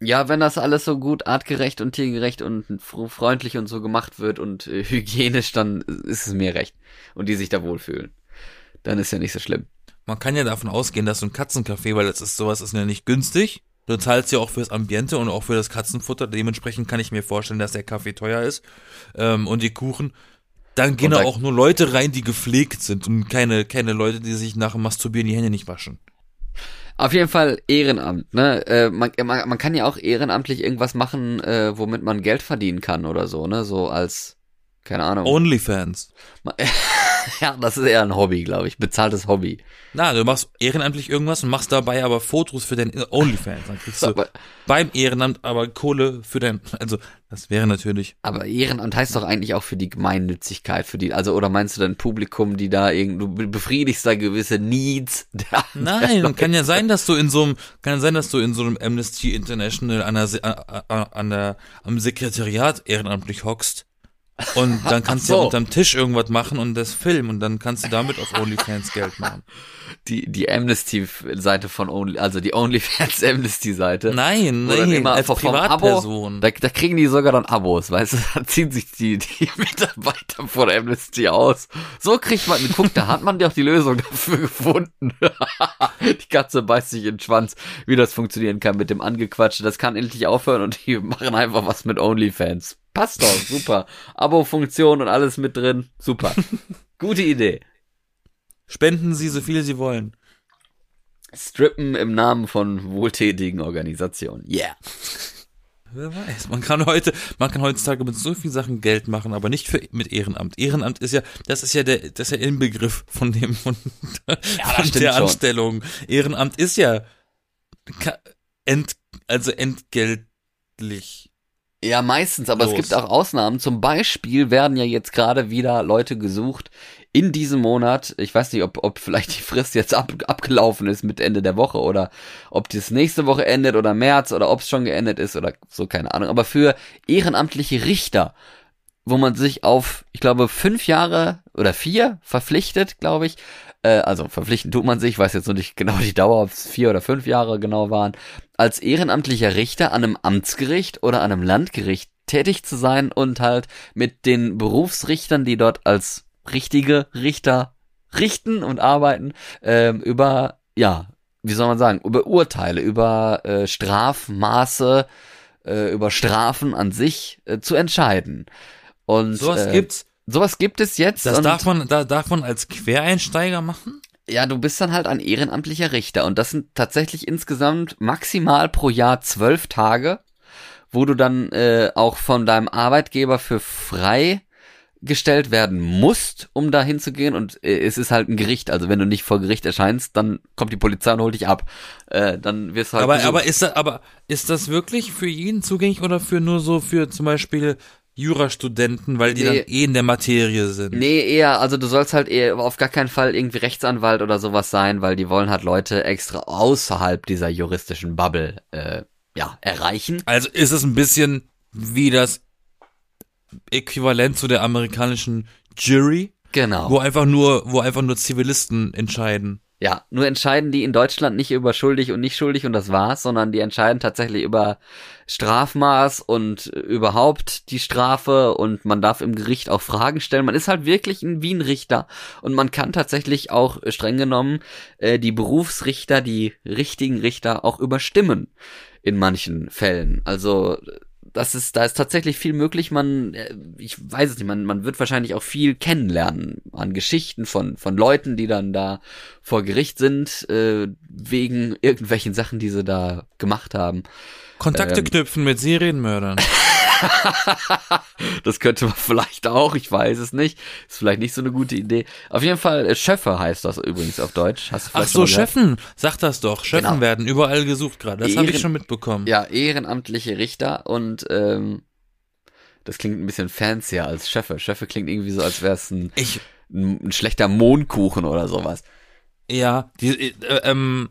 S2: Ja, wenn das alles so gut artgerecht und tiergerecht und fr- freundlich und so gemacht wird und äh, hygienisch, dann ist es mir recht. Und die sich da wohlfühlen. Dann ist ja nicht so schlimm.
S1: Man kann ja davon ausgehen, dass so ein Katzencafé, weil das ist sowas ist ja nicht günstig. Du zahlst ja auch fürs Ambiente und auch für das Katzenfutter. Dementsprechend kann ich mir vorstellen, dass der Kaffee teuer ist ähm, und die Kuchen. Dann gehen da
S2: da-
S1: auch nur Leute rein, die gepflegt sind und keine keine Leute, die sich nach dem Masturbieren die Hände nicht waschen.
S2: Auf jeden Fall Ehrenamt, ne? Äh, man, man, man kann ja auch ehrenamtlich irgendwas machen, äh, womit man Geld verdienen kann oder so, ne? So als, keine Ahnung.
S1: Onlyfans. *laughs* *laughs*
S2: ja, das ist eher ein Hobby, glaube ich. Bezahltes Hobby.
S1: Na, du machst ehrenamtlich irgendwas und machst dabei aber Fotos für dein Onlyfans. Dann kriegst du
S2: Aber,
S1: beim Ehrenamt aber Kohle für dein, also das wäre natürlich.
S2: aber Ehrenamt heißt doch eigentlich auch für die Gemeinnützigkeit, für die, also, oder meinst du dein Publikum, die da irgend, du befriedigst da gewisse Needs?
S1: Nein, kann ja sein, dass du in so einem, kann ja sein, dass du in so einem Amnesty International an der, an der, am Sekretariat ehrenamtlich hockst. Und *laughs* dann kannst du
S2: so.
S1: ja unterm Tisch irgendwas machen und das filmen und dann kannst du damit auf OnlyFans Geld machen.
S2: die, die Amnesty-Seite von Only, also die OnlyFans Amnesty-Seite.
S1: Nein, nein,
S2: immer
S1: als
S2: einfach vom Abo,
S1: Privatperson.
S2: da, da kriegen die sogar dann Abos, weißt du, *laughs* da ziehen sich die, die *laughs* Mitarbeiter von Amnesty aus. So kriegt man, guck, da hat man doch die Lösung dafür gefunden. die Katze beißt sich in den Schwanz, wie das funktionieren kann mit dem Angequatsche. Das kann endlich aufhören und die machen einfach was mit OnlyFans. Passt doch, super. Abo-Funktion und alles mit drin, super. *laughs* Gute Idee.
S1: Spenden Sie so viel Sie wollen.
S2: Strippen im Namen von wohltätigen Organisationen. Yeah.
S1: Wer weiß. Man kann heute, man kann heutzutage mit so viel Sachen Geld machen, aber nicht für, mit Ehrenamt. Ehrenamt ist ja, das ist ja der, das ist ja Inbegriff von dem, von, von
S2: stimmt
S1: der
S2: schon.
S1: Anstellung. Ehrenamt ist ja, ent, also entgeltlich.
S2: Ja, meistens, aber
S1: Los.
S2: es gibt auch Ausnahmen. Zum Beispiel werden ja jetzt gerade wieder Leute gesucht in diesem Monat. Ich weiß nicht, ob, ob vielleicht die Frist jetzt ab, abgelaufen ist mit Ende der Woche oder ob das nächste Woche endet oder März oder ob es schon geendet ist oder so, keine Ahnung. Aber für ehrenamtliche Richter, wo man sich auf, ich glaube, fünf Jahre oder vier verpflichtet, glaube ich. Äh, also verpflichten tut man sich, ich weiß jetzt noch nicht genau die Dauer, ob es vier oder fünf Jahre genau waren, als ehrenamtlicher Richter an einem Amtsgericht oder an einem Landgericht tätig zu sein und halt mit den Berufsrichtern, die dort als richtige Richter richten und arbeiten, ähm, über, ja, wie soll man sagen, über Urteile, über äh, Strafmaße, äh, über Strafen an sich äh, zu entscheiden. Und
S1: Sowas
S2: äh,
S1: gibt's.
S2: Sowas gibt es jetzt.
S1: Das darf man, da darf man als Quereinsteiger machen?
S2: Ja, du bist dann halt ein ehrenamtlicher Richter und das sind tatsächlich insgesamt maximal pro Jahr zwölf Tage, wo du dann äh, auch von deinem Arbeitgeber für frei gestellt werden musst, um da hinzugehen und äh, es ist halt ein Gericht, also wenn du nicht vor Gericht erscheinst, dann kommt die Polizei und holt dich ab. Äh, dann wirst du halt
S1: Aber,
S2: besucht.
S1: aber ist das, aber ist das wirklich für jeden zugänglich oder für nur so für zum Beispiel Jurastudenten, weil die
S2: Nee.
S1: dann eh in der Materie sind?
S2: Nee, eher, also du sollst halt eher auf gar keinen Fall irgendwie Rechtsanwalt oder sowas sein, weil die wollen halt Leute extra außerhalb dieser juristischen Bubble äh, ja, erreichen.
S1: Also ist es ein bisschen wie das Äquivalent zu der amerikanischen Jury,
S2: Genau.
S1: wo einfach nur, wo einfach nur Zivilisten entscheiden.
S2: Ja, nur entscheiden die in Deutschland nicht über schuldig und nicht schuldig und das war's, sondern die entscheiden tatsächlich über Strafmaß und überhaupt die Strafe und man darf im Gericht auch Fragen stellen. Man ist halt wirklich ein, wie ein Richter und man kann tatsächlich auch äh, streng genommen äh, die Berufsrichter, die richtigen Richter auch überstimmen in manchen Fällen. Also das ist, da ist tatsächlich viel möglich. Man, äh, ich weiß es nicht, man, man wird wahrscheinlich auch viel kennenlernen an Geschichten von, von Leuten, die dann da vor Gericht sind, äh, wegen irgendwelchen Sachen, die sie da gemacht haben.
S1: Kontakte
S2: Ähm.
S1: knüpfen mit Serienmördern. *laughs* *laughs*
S2: Das könnte man vielleicht auch, ich weiß es nicht. Ist vielleicht nicht so eine gute Idee. Auf jeden Fall, äh, Schöffe heißt das übrigens auf Deutsch. Hast du
S1: Ach so? Chefen, sag das doch. Chefen
S2: Genau.
S1: werden überall gesucht gerade. Das habe ich schon mitbekommen.
S2: Ja, ehrenamtliche Richter und ähm, das klingt ein bisschen fancier als Schöffe. Schöffe klingt irgendwie so, als wäre es ein,
S1: Ich,
S2: ein, ein schlechter Mohnkuchen oder sowas.
S1: ja, die, äh, ähm,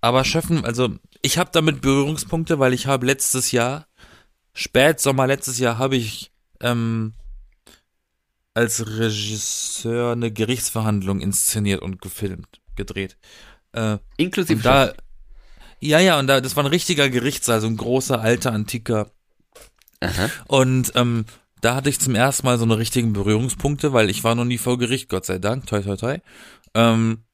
S1: aber Chefen, also ich habe damit Berührungspunkte, weil ich habe letztes Jahr, Spätsommer letztes Jahr, habe ich ähm, als Regisseur eine Gerichtsverhandlung inszeniert und gefilmt, gedreht. Äh,
S2: Inklusive
S1: da, ja, ja, und da, das war ein richtiger Gerichtssaal, so ein großer, alter, antiker
S2: Aha.
S1: Und ähm, da hatte ich zum ersten Mal so eine richtigen Berührungspunkte, weil ich war noch nie vor Gericht, Gott sei Dank, toi toi toi. Ähm,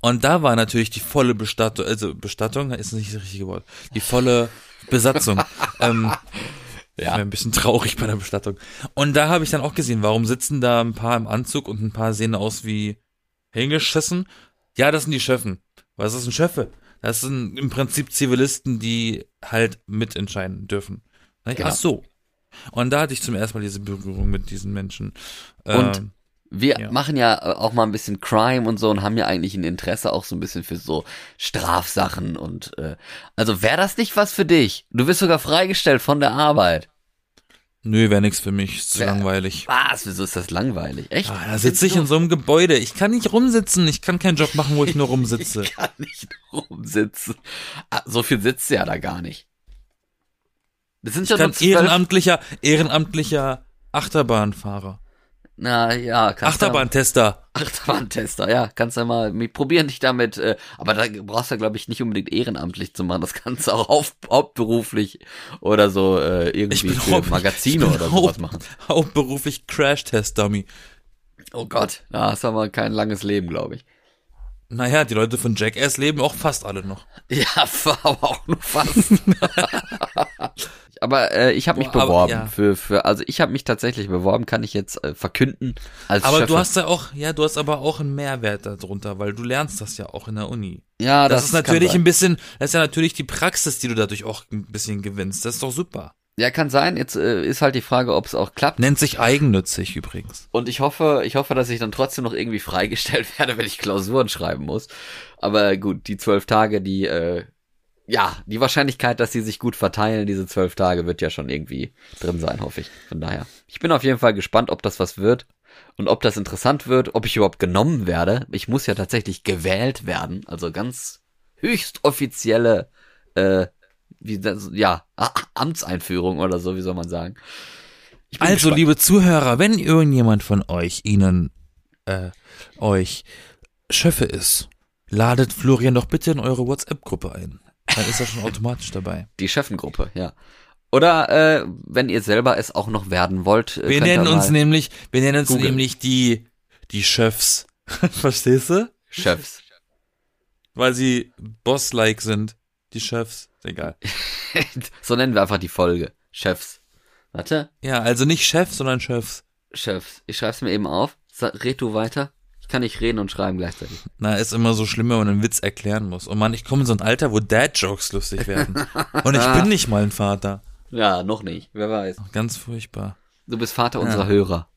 S1: und da war natürlich die volle Bestattung, also Bestattung ist nicht das richtige Wort, die volle Besatzung. *laughs* ähm,
S2: Ja.
S1: Ein bisschen traurig bei der Bestattung. Und da habe ich dann auch gesehen, warum sitzen da ein paar im Anzug und ein paar sehen aus wie hingeschissen. Ja, das sind die Schöffen. Was ist ein Schöffe? Das sind im Prinzip Zivilisten, die halt mitentscheiden dürfen.
S2: Genau.
S1: Ach so. Und da hatte ich zum ersten Mal diese Berührung mit diesen Menschen.
S2: Und
S1: Ähm,
S2: Wir
S1: Ja.
S2: machen ja äh, auch mal ein bisschen Crime und so und haben ja eigentlich ein Interesse auch so ein bisschen für so Strafsachen und äh, also wäre das nicht was für dich? Du wirst sogar freigestellt von der Arbeit.
S1: nö, wäre nix für mich, ist zu
S2: Wär-
S1: langweilig.
S2: Was? Wieso ist das langweilig? Echt?
S1: Ah, da sitze ich in so einem Gebäude. Ich kann nicht rumsitzen. Ich kann keinen Job machen, wo ich nur rumsitze. *laughs*
S2: Ich kann nicht rumsitzen. Ah, so viel sitzt ja da gar nicht. Das sind
S1: Ich
S2: schon
S1: kann ehrenamtlicher, ehrenamtlicher Achterbahnfahrer.
S2: Na ja, kannst du
S1: Achterbahntester.
S2: Achterbahntester, ja, kannst du mal probieren dich damit, äh, aber da brauchst du glaube ich nicht unbedingt ehrenamtlich zu machen, das kannst du auch auf, hauptberuflich oder so äh, irgendwie für
S1: haupt-
S2: Magazine
S1: ich
S2: oder sowas machen.
S1: Hauptberuflich Crash-Test-Dummy.
S2: Oh Gott, da hast du aber kein langes Leben, glaube ich.
S1: Naja, die Leute von Jackass leben auch fast alle noch.
S2: Ja, *laughs* aber auch nur fast. *laughs* aber äh, ich habe mich
S1: Boah, aber-
S2: beworben
S1: ja.
S2: für für also ich habe mich tatsächlich beworben, kann ich jetzt äh, verkünden als
S1: Aber
S2: Chef.
S1: du hast ja auch, ja, du hast aber auch einen Mehrwert darunter, weil du lernst das ja auch in der Uni.
S2: ja,
S1: Das,
S2: das,
S1: ist natürlich ein bisschen, das ist ja natürlich die Praxis, die du dadurch auch ein bisschen gewinnst. Das ist doch super.
S2: Ja, kann sein. Jetzt äh, ist halt die Frage, ob es auch klappt.
S1: Nennt sich eigennützig übrigens.
S2: Und ich hoffe, ich hoffe, dass ich dann trotzdem noch irgendwie freigestellt *laughs* werde, wenn ich Klausuren schreiben muss. Aber gut, die zwölf Tage, die, äh, ja, die Wahrscheinlichkeit, dass sie sich gut verteilen, diese zwölf Tage, wird ja schon irgendwie drin sein, hoffe ich. Von daher. Ich bin auf jeden Fall gespannt, ob das was wird und ob das interessant wird, ob ich überhaupt genommen werde. Ich muss ja tatsächlich gewählt werden, also ganz höchst offizielle, äh, wie das, ja, Amtseinführung oder so, wie soll man sagen.
S1: Also,
S2: gespannt.
S1: liebe Zuhörer, wenn irgendjemand von euch Ihnen, äh, euch Schöffe ist, ladet Florian doch bitte in eure WhatsApp-Gruppe ein. Dann ist er schon automatisch dabei.
S2: Die Chefengruppe, ja. Oder äh, wenn ihr selber es auch noch werden wollt, äh,
S1: Wir nennen uns nämlich, wir nennen uns
S2: Google.
S1: nämlich die, die Chefs. *laughs* Verstehst du?
S2: Chefs.
S1: Weil sie Boss-like sind. Die Chefs. Egal. *laughs*
S2: so nennen wir einfach die Folge. Chefs. Warte,
S1: Ja, also nicht Chef, sondern Chefs.
S2: Chefs. Ich schreib's mir eben auf. Red du weiter. Ich kann nicht reden und schreiben gleichzeitig.
S1: Na, ist immer so schlimm, wenn man einen Witz erklären muss. Und man, ich komme in so ein Alter, wo Dad-Jokes lustig werden. Und ich bin nicht mal ein Vater. *laughs*
S2: Ja, noch nicht. Wer weiß.
S1: Ganz furchtbar.
S2: Du bist Vater unserer Hörer.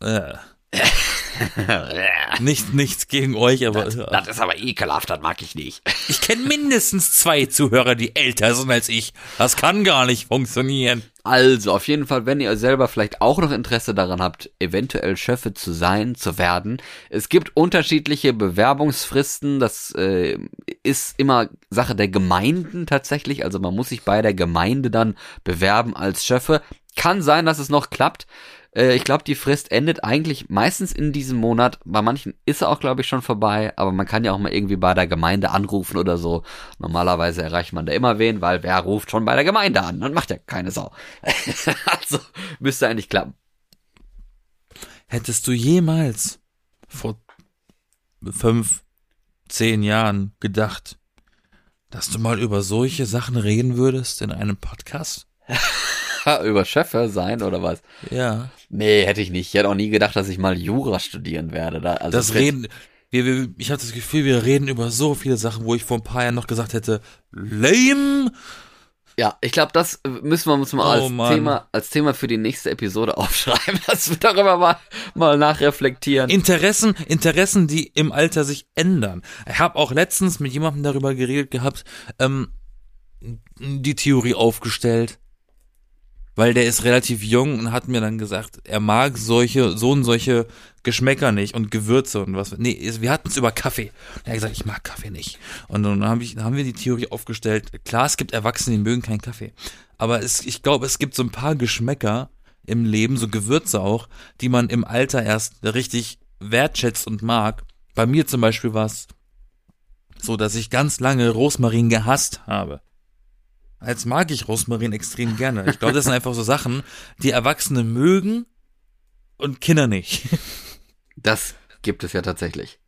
S1: Äh. *laughs* *laughs* Nicht, nichts gegen euch, aber
S2: Das ist aber ekelhaft, das mag ich nicht. *laughs*
S1: ich kenne mindestens zwei Zuhörer, die älter sind als ich. Das kann gar nicht funktionieren.
S2: Also, auf jeden Fall, wenn ihr selber vielleicht auch noch Interesse daran habt, eventuell Schöffe zu sein, zu werden. Es gibt unterschiedliche Bewerbungsfristen. Das äh, ist immer Sache der Gemeinden tatsächlich. Also man muss sich bei der Gemeinde dann bewerben als Schöffe. Kann sein, dass es noch klappt. Äh, ich glaube, die Frist endet eigentlich meistens in diesem Monat. Bei manchen ist er auch, glaube ich, schon vorbei. Aber man kann ja auch mal irgendwie bei der Gemeinde anrufen oder so. Normalerweise erreicht man da immer wen, weil wer ruft schon bei der Gemeinde an? Dann macht ja keine Sau. *laughs* also müsste eigentlich klappen.
S1: Hättest du jemals vor fünf, zehn Jahren gedacht, dass du mal über solche Sachen reden würdest in einem Podcast? *laughs* *laughs*
S2: Über Schöffe sein oder was?
S1: Ja.
S2: Nee, hätte ich nicht. Ich hätte auch nie gedacht, dass ich mal Jura studieren werde. Da, also
S1: Das Reden, wir, wir, ich habe das Gefühl, wir reden über so viele Sachen, wo ich vor ein paar Jahren noch gesagt hätte, lame.
S2: Ja, ich glaube, das müssen wir uns mal
S1: Oh,
S2: als
S1: Mann.
S2: Thema, als Thema für die nächste Episode *laughs* aufschreiben, dass wir darüber mal, mal nachreflektieren.
S1: Interessen, Interessen, die im Alter sich ändern. Ich habe auch letztens mit jemandem darüber geredet gehabt, ähm, die Theorie aufgestellt, weil der ist relativ jung und hat mir dann gesagt, er mag solche, so und solche Geschmäcker nicht und Gewürze und was. Nee, wir hatten es über Kaffee. Und er hat gesagt, ich mag Kaffee nicht. Und dann hab ich, haben wir die Theorie aufgestellt. Klar, es gibt Erwachsene, die mögen keinen Kaffee. Aber es, ich glaube, es gibt so ein paar Geschmäcker im Leben, so Gewürze auch, die man im Alter erst richtig wertschätzt und mag. Bei mir zum Beispiel war es so, dass ich ganz lange Rosmarin gehasst habe. Als mag ich Rosmarin extrem gerne. Ich glaube, das sind einfach so Sachen, die Erwachsene mögen und Kinder nicht.
S2: Das gibt es ja tatsächlich.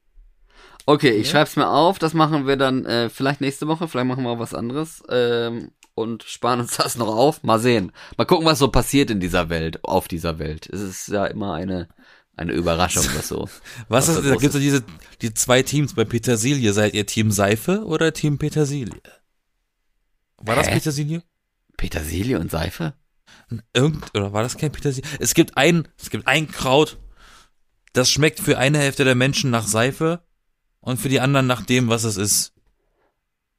S2: Okay, ich schreib's mir auf. Das machen wir dann äh, vielleicht nächste Woche. Vielleicht machen wir was anderes. Ähm, und sparen uns *laughs* das noch auf. Mal sehen. Mal gucken, was so passiert in dieser Welt, auf dieser Welt. Es ist ja immer eine, eine Überraschung, was so. *laughs*
S1: Was
S2: Was
S1: ist,
S2: da
S1: gibt's so diese, die zwei Teams bei Petersilie. Seid ihr Team Seife oder Team Petersilie? War das
S2: Hä?
S1: Petersilie?
S2: Petersilie und Seife?
S1: Irgend, oder war das kein Petersilie? Es gibt ein, es gibt ein Kraut, das schmeckt für eine Hälfte der Menschen nach Seife und für die anderen nach dem, was es ist.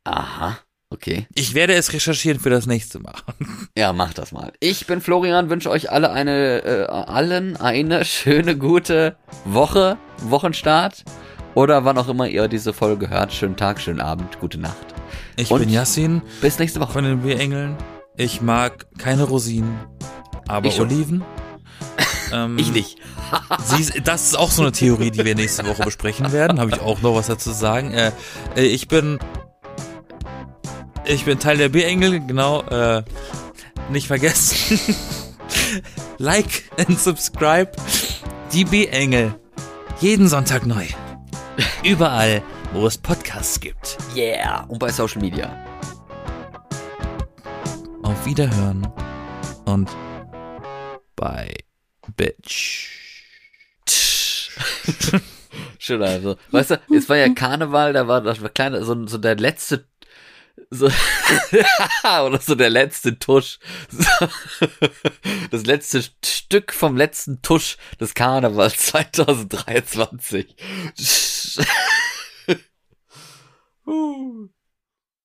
S2: Aha. Okay.
S1: Ich werde es recherchieren für das nächste Mal. *laughs*
S2: Ja, mach das mal. Ich bin Florian, wünsche euch alle eine, äh, allen eine schöne, gute Woche, Wochenstart oder wann auch immer ihr diese Folge hört. Schönen Tag, schönen Abend, gute Nacht.
S1: Ich
S2: Und-
S1: bin Yassin
S2: Bis nächste Woche.
S1: von den B-Engeln. Ich mag keine Rosinen, aber
S2: Ich.
S1: Oliven. *laughs* Ähm,
S2: Ich nicht. *laughs*
S1: Sie das ist auch so eine Theorie, die wir nächste Woche besprechen werden. Habe ich auch noch was dazu zu sagen. Äh, äh, ich bin ich bin Teil der B-Engel, genau. Äh, nicht vergessen. *laughs* like and subscribe. Die B-Engel. Jeden Sonntag neu. Überall, wo es Podcasts gibt.
S2: Yeah. Und bei Social Media.
S1: Auf Wiederhören und bye, bitch. *laughs*
S2: Schön, also. Weißt du, es war ja Karneval, da war das war kleine, so, so der letzte, so, *laughs* oder so der letzte Tusch. *laughs* Das letzte Stück vom letzten Tusch des Karnevals *laughs* 2023. Uh.